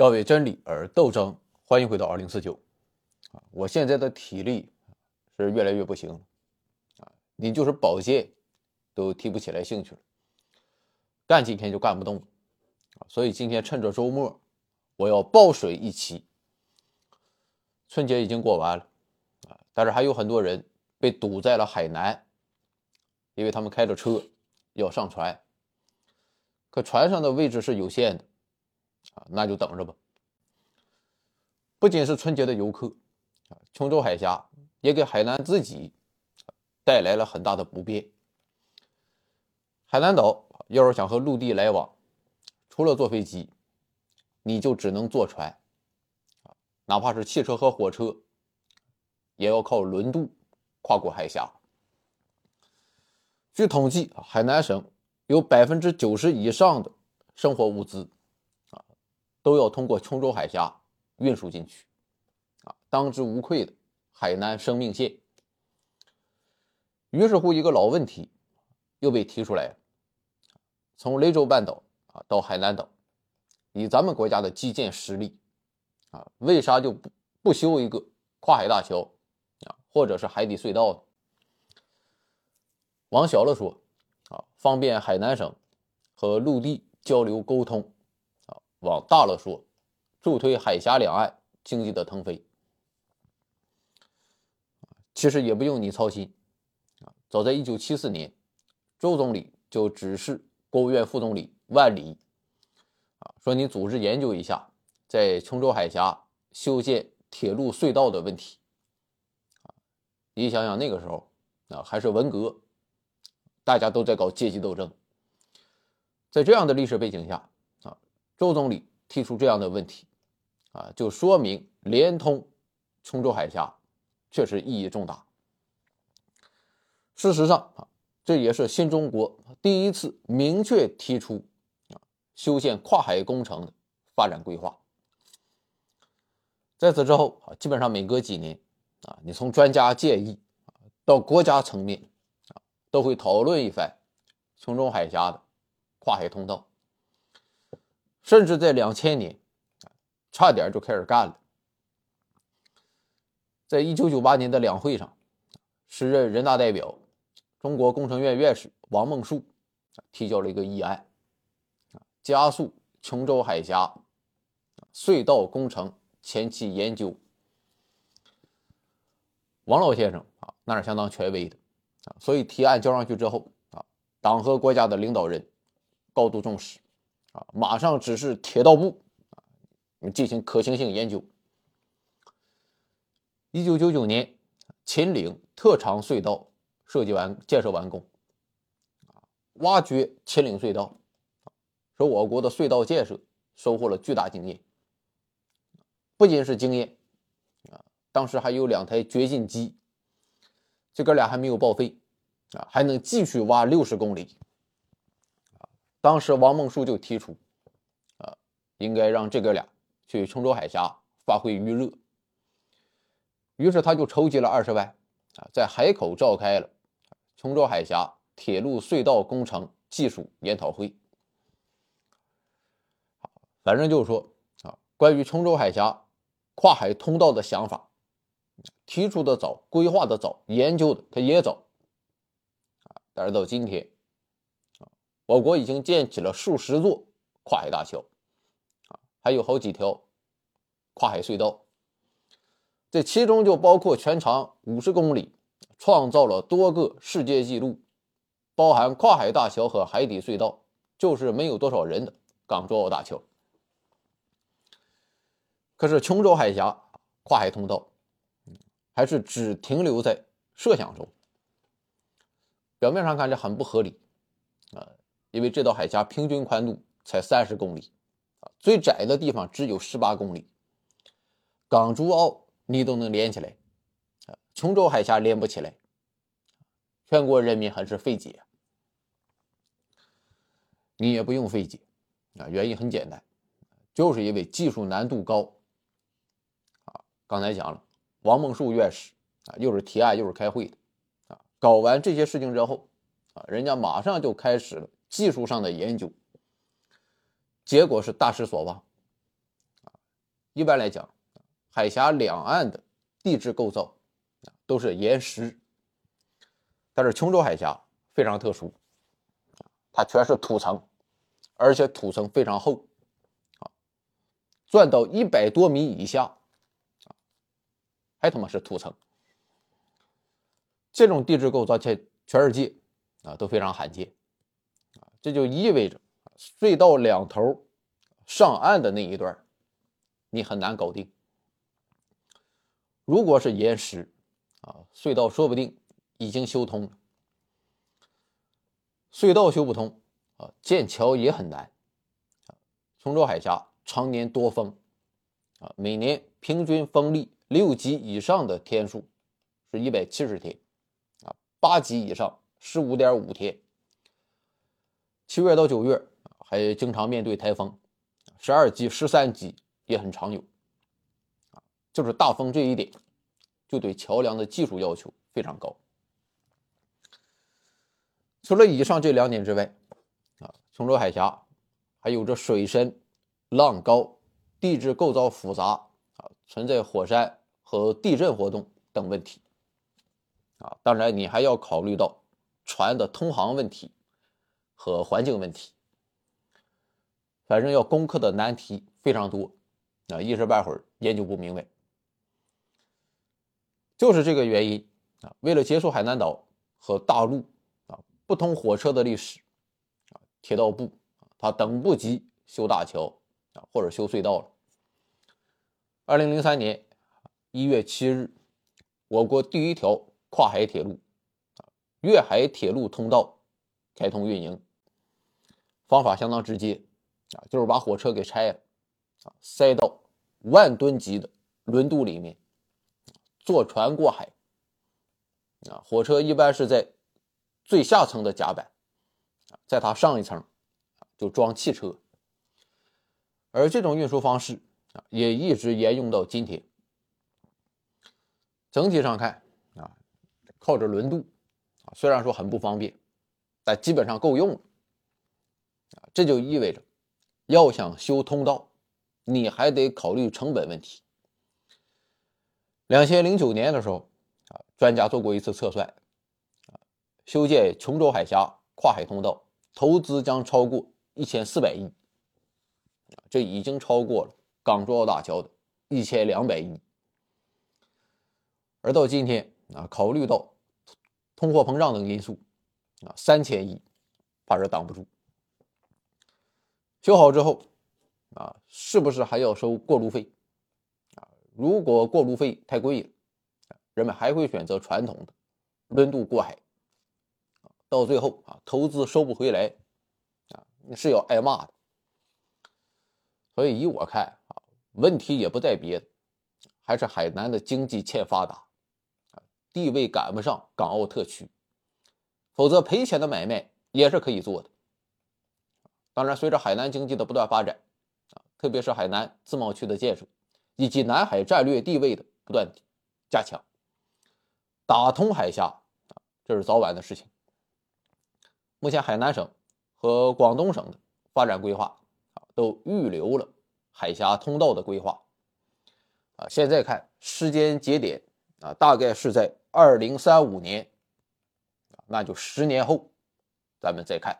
要为真理而斗争。欢迎回到二零四九。啊，我现在的体力是越来越不行了。啊，你就是保健都提不起来兴趣了，干几天就干不动了。所以今天趁着周末，我要抱水一期。春节已经过完了，啊，但是还有很多人被堵在了海南，因为他们开着车要上船，可船上的位置是有限的。啊，那就等着吧。不仅是春节的游客，啊，琼州海峡也给海南自己带来了很大的不便。海南岛要是想和陆地来往，除了坐飞机，你就只能坐船，啊，哪怕是汽车和火车，也要靠轮渡跨过海峡。据统计，海南省有百分之九十以上的生活物资。都要通过琼州海峡运输进去，啊，当之无愧的海南生命线。于是乎，一个老问题又被提出来了：从雷州半岛啊到海南岛，以咱们国家的基建实力，啊，为啥就不不修一个跨海大桥啊，或者是海底隧道呢？往小了说，啊，方便海南省和陆地交流沟通。往大了说，助推海峡两岸经济的腾飞。其实也不用你操心啊。早在一九七四年，周总理就指示国务院副总理万里啊，说你组织研究一下在琼州海峡修建铁路隧道的问题。你想想那个时候啊，还是文革，大家都在搞阶级斗争，在这样的历史背景下。周总理提出这样的问题，啊，就说明连通琼州海峡确实意义重大。事实上啊，这也是新中国第一次明确提出啊修建跨海工程的发展规划。在此之后啊，基本上每隔几年啊，你从专家建议啊到国家层面啊，都会讨论一番琼州海峡的跨海通道。甚至在两千年，差点就开始干了。在一九九八年的两会上，时任人大代表、中国工程院院士王梦恕提交了一个议案，加速琼州海峡隧道工程前期研究。王老先生啊，那是相当权威的啊，所以提案交上去之后啊，党和国家的领导人高度重视。啊，马上指示铁道部啊，进行可行性研究。一九九九年，秦岭特长隧道设计完建设完工，啊，挖掘秦岭隧道，说我国的隧道建设收获了巨大经验。不仅是经验，啊，当时还有两台掘进机，这哥俩还没有报废，啊，还能继续挖六十公里。当时王梦恕就提出，啊，应该让这哥俩去琼州海峡发挥余热。于是他就筹集了二十万，啊，在海口召开了琼州海峡铁路隧道工程技术研讨会。反正就是说，啊，关于琼州海峡跨海通道的想法，提出的早，规划的早，研究的他也早，啊，但是到今天。我国已经建起了数十座跨海大桥，啊，还有好几条跨海隧道，这其中就包括全长五十公里、创造了多个世界纪录、包含跨海大桥和海底隧道，就是没有多少人的港珠澳大桥。可是琼州海峡跨海通道，还是只停留在设想中。表面上看，这很不合理，因为这道海峡平均宽度才三十公里，啊，最窄的地方只有十八公里。港珠澳你都能连起来，啊，琼州海峡连不起来，全国人民很是费解。你也不用费解，啊，原因很简单，就是因为技术难度高。啊，刚才讲了，王梦恕院士啊，又是提案又是开会的，啊，搞完这些事情之后，啊，人家马上就开始了。技术上的研究，结果是大失所望，一般来讲，海峡两岸的地质构造都是岩石，但是琼州海峡非常特殊，它全是土层，而且土层非常厚，啊，钻到一百多米以下，还他妈是土层。这种地质构造在全世界啊都非常罕见，这就意味着隧道两头上岸的那一段你很难搞定。如果是岩石啊，隧道说不定已经修通了。隧道修不通啊，建桥也很难。琼州海峡常年多风啊，每年平均风力六级以上的天数是一百七十天。啊八级以上十五点五天，七月到九月还经常面对台风，十二级、十三级也很常有。就是大风这一点，就对桥梁的技术要求非常高。除了以上这两点之外，啊，琼州海峡还有着水深、浪高、地质构造复杂，啊，存在火山和地震活动等问题。啊，当然你还要考虑到船的通航问题和环境问题，反正要攻克的难题非常多，啊，一时半会儿研究不明白。就是这个原因啊，为了结束海南岛和大陆啊不通火车的历史，啊，铁道部啊他等不及修大桥啊或者修隧道了。二零零三年一月七日，我国第一条。跨海铁路，啊，粤海铁路通道开通运营，方法相当直接，啊，就是把火车给拆了，啊，塞到万吨级的轮渡里面，坐船过海，啊，火车一般是在最下层的甲板，啊，在它上一层，就装汽车，而这种运输方式啊，也一直沿用到今天。整体上看。啊靠着轮渡啊，虽然说很不方便，但基本上够用了。这就意味着，要想修通道，你还得考虑成本问题。两千零九年的时候啊，专家做过一次测算啊，修建琼州海峡跨海通道投资将超过一千四百亿，这已经超过了港珠澳大桥的一千两百亿。而到今天啊，考虑到通货膨胀等因素，啊，三千亿，怕是挡不住。修好之后，啊，是不是还要收过路费？啊，如果过路费太贵了，人们还会选择传统的轮渡过海。到最后啊，投资收不回来，啊，是要挨骂的。所以，以我看啊，问题也不在别的，还是海南的经济欠发达。地位赶不上港澳特区，否则赔钱的买卖也是可以做的。当然，随着海南经济的不断发展，啊，特别是海南自贸区的建设，以及南海战略地位的不断加强，打通海峡啊，这是早晚的事情。目前，海南省和广东省的发展规划啊，都预留了海峡通道的规划。啊，现在看时间节点啊，大概是在。二零三五年，那就十年后，咱们再看。